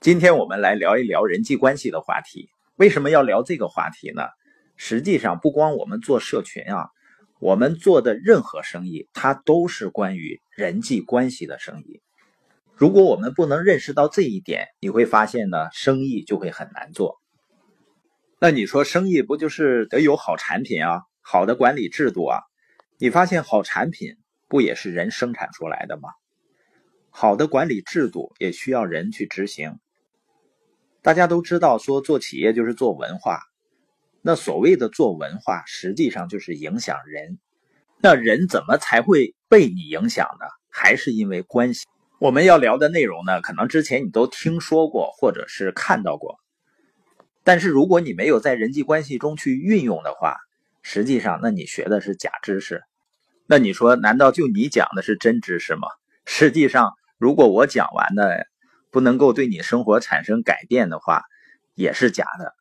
今天我们来聊一聊人际关系的话题。为什么要聊这个话题呢？实际上，不光我们做社群啊，我们做的任何生意，它都是关于人际关系的生意。如果我们不能认识到这一点，你会发现呢，生意就会很难做。那你说，生意不就是得有好产品啊，好的管理制度啊？你发现好产品不也是人生产出来的吗？好的管理制度也需要人去执行。大家都知道，说做企业就是做文化。那所谓的做文化，实际上就是影响人。那人怎么才会被你影响呢？还是因为关系？我们要聊的内容呢，可能之前你都听说过，或者是看到过。但是如果你没有在人际关系中去运用的话，实际上那你学的是假知识。那你说，难道就你讲的是真知识吗？实际上，如果我讲完的。不能够对你生活产生改变的话，也是假的。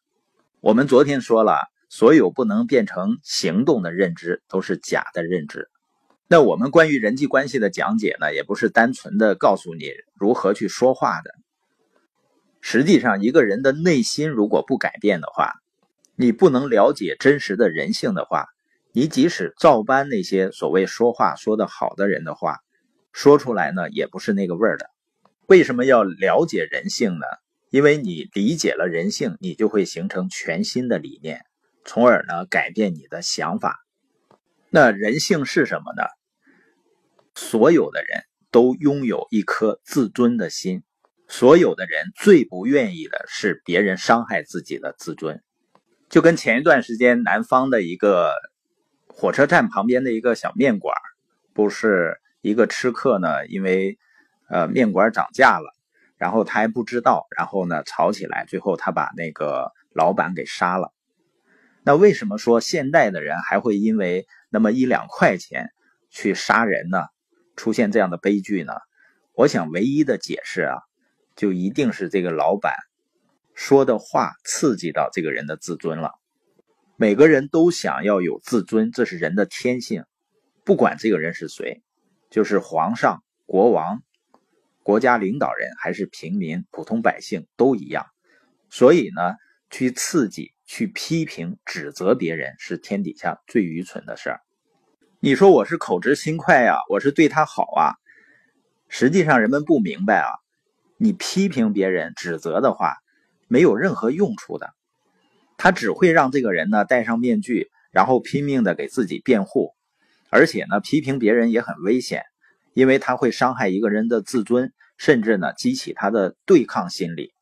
我们昨天说了，所有不能变成行动的认知都是假的认知。那我们关于人际关系的讲解呢，也不是单纯的告诉你如何去说话的。实际上，一个人的内心如果不改变的话，你不能了解真实的人性的话，你即使照搬那些所谓说话说得好的人的话，说出来呢，也不是那个味儿的。为什么要了解人性呢？因为你理解了人性，你就会形成全新的理念，从而呢改变你的想法。那人性是什么呢？所有的人都拥有一颗自尊的心，所有的人最不愿意的是别人伤害自己的自尊。就跟前一段时间南方的一个火车站旁边的一个小面馆，不是一个吃客呢，因为。呃，面馆涨价了，然后他还不知道，然后呢吵起来，最后他把那个老板给杀了。那为什么说现代的人还会因为那么一两块钱去杀人呢？出现这样的悲剧呢？我想唯一的解释啊，就一定是这个老板说的话刺激到这个人的自尊了。每个人都想要有自尊，这是人的天性，不管这个人是谁，就是皇上、国王。国家领导人还是平民、普通百姓都一样，所以呢，去刺激、去批评、指责别人是天底下最愚蠢的事儿。你说我是口直心快呀，我是对他好啊，实际上人们不明白啊，你批评别人、指责的话，没有任何用处的，他只会让这个人呢戴上面具，然后拼命的给自己辩护，而且呢，批评别人也很危险。因为他会伤害一个人的自尊，甚至呢激起他的对抗心理。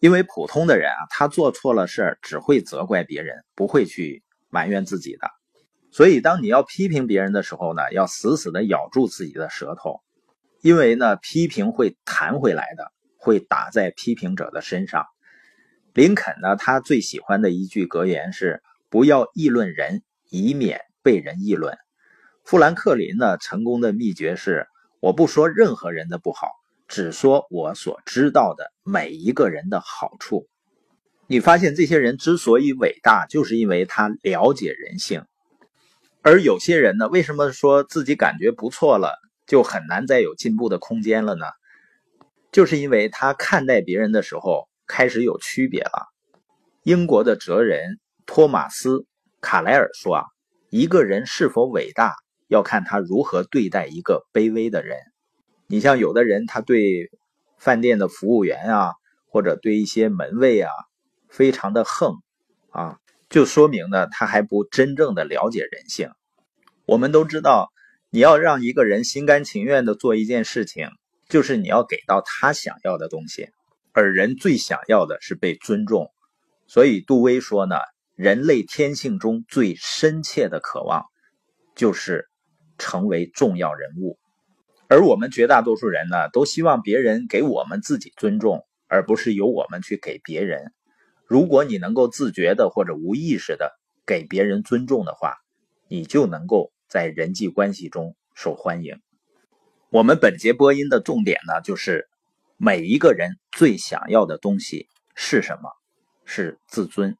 因为普通的人啊，他做错了事儿只会责怪别人，不会去埋怨自己的。所以，当你要批评别人的时候呢，要死死的咬住自己的舌头，因为呢批评会弹回来的，会打在批评者的身上。林肯呢，他最喜欢的一句格言是：“不要议论人，以免被人议论。”富兰克林呢，成功的秘诀是：我不说任何人的不好，只说我所知道的每一个人的好处。你发现这些人之所以伟大，就是因为他了解人性。而有些人呢，为什么说自己感觉不错了，就很难再有进步的空间了呢？就是因为他看待别人的时候开始有区别了。英国的哲人托马斯·卡莱尔说啊，一个人是否伟大？要看他如何对待一个卑微的人。你像有的人，他对饭店的服务员啊，或者对一些门卫啊，非常的横啊，就说明呢，他还不真正的了解人性。我们都知道，你要让一个人心甘情愿的做一件事情，就是你要给到他想要的东西。而人最想要的是被尊重，所以杜威说呢，人类天性中最深切的渴望，就是。成为重要人物，而我们绝大多数人呢，都希望别人给我们自己尊重，而不是由我们去给别人。如果你能够自觉的或者无意识的给别人尊重的话，你就能够在人际关系中受欢迎。我们本节播音的重点呢，就是每一个人最想要的东西是什么？是自尊。